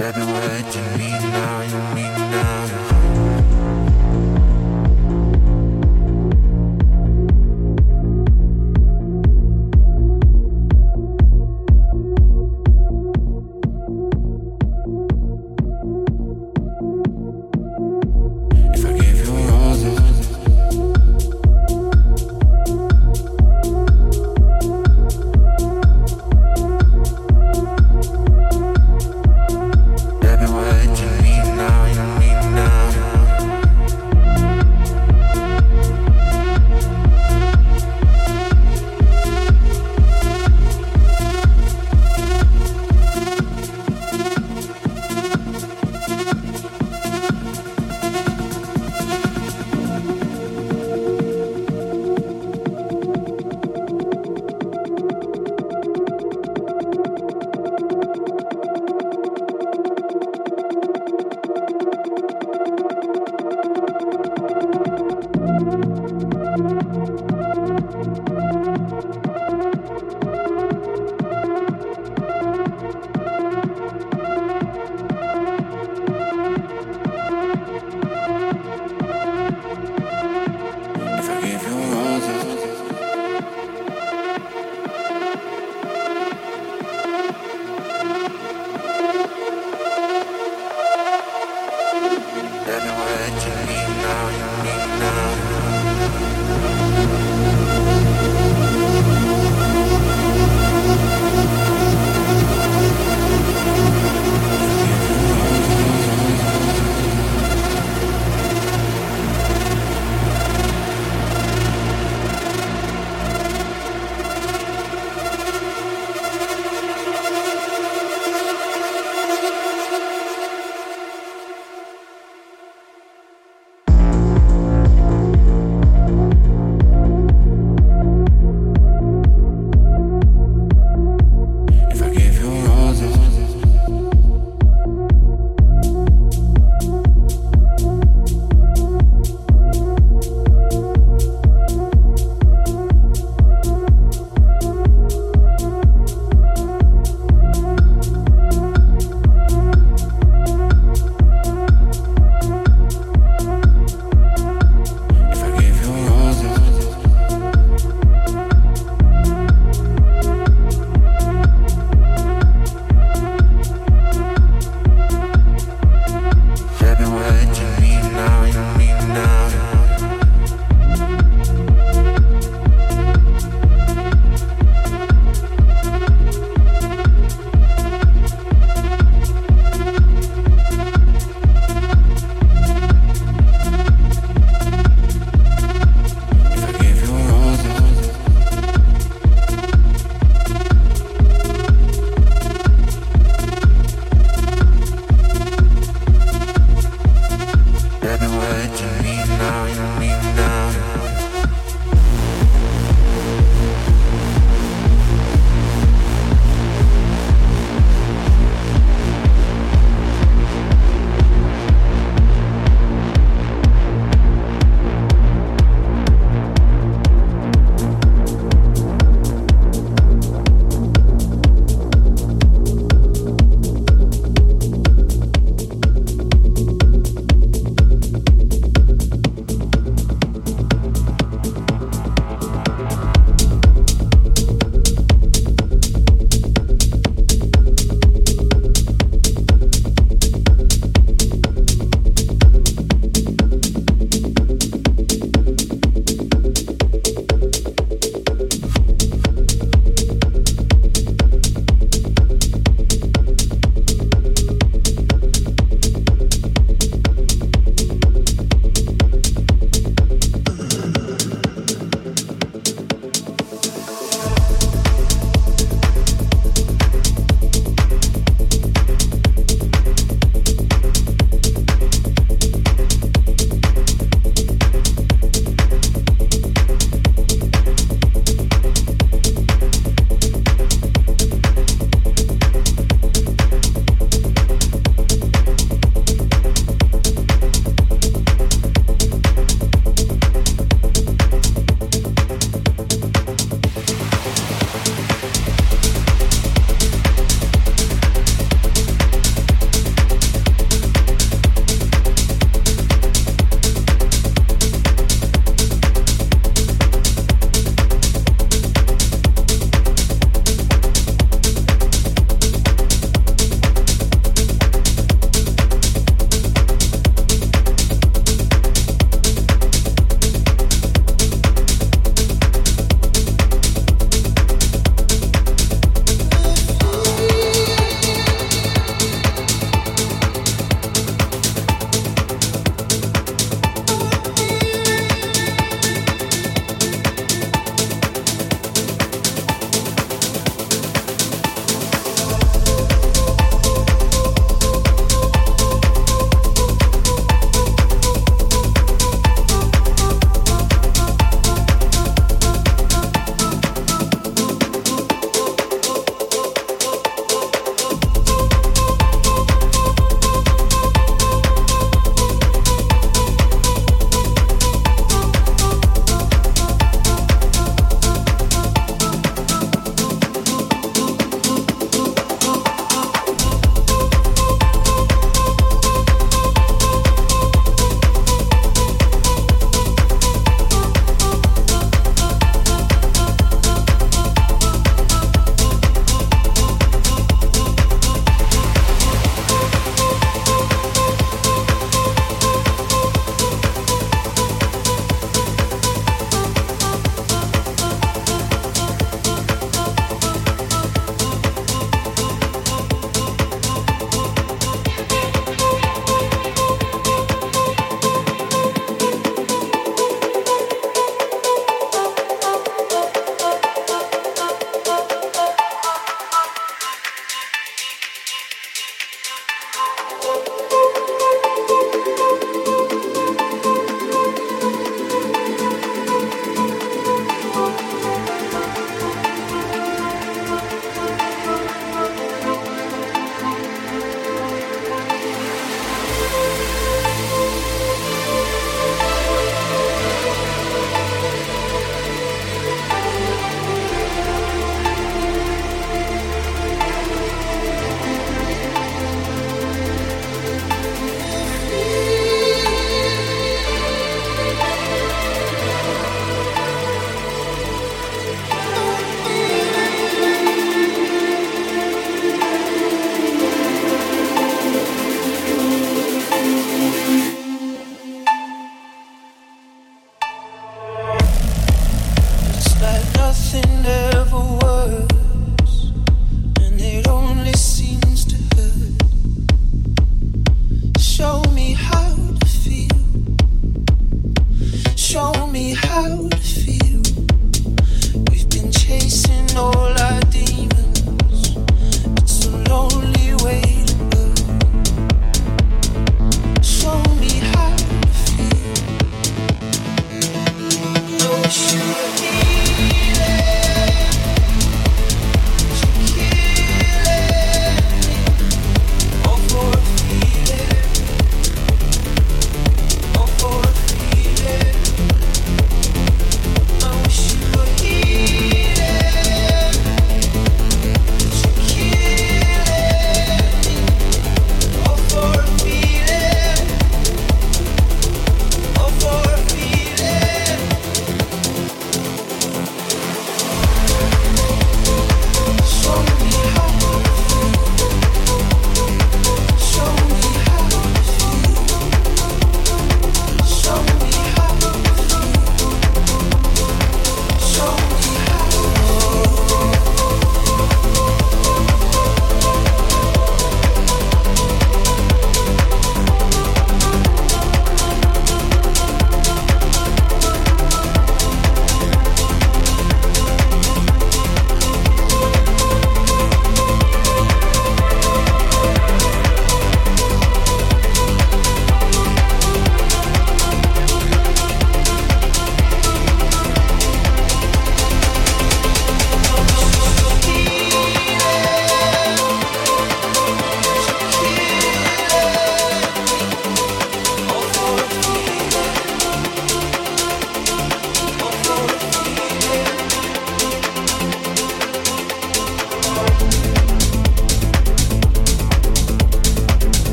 I've been waiting, me now, you mean now.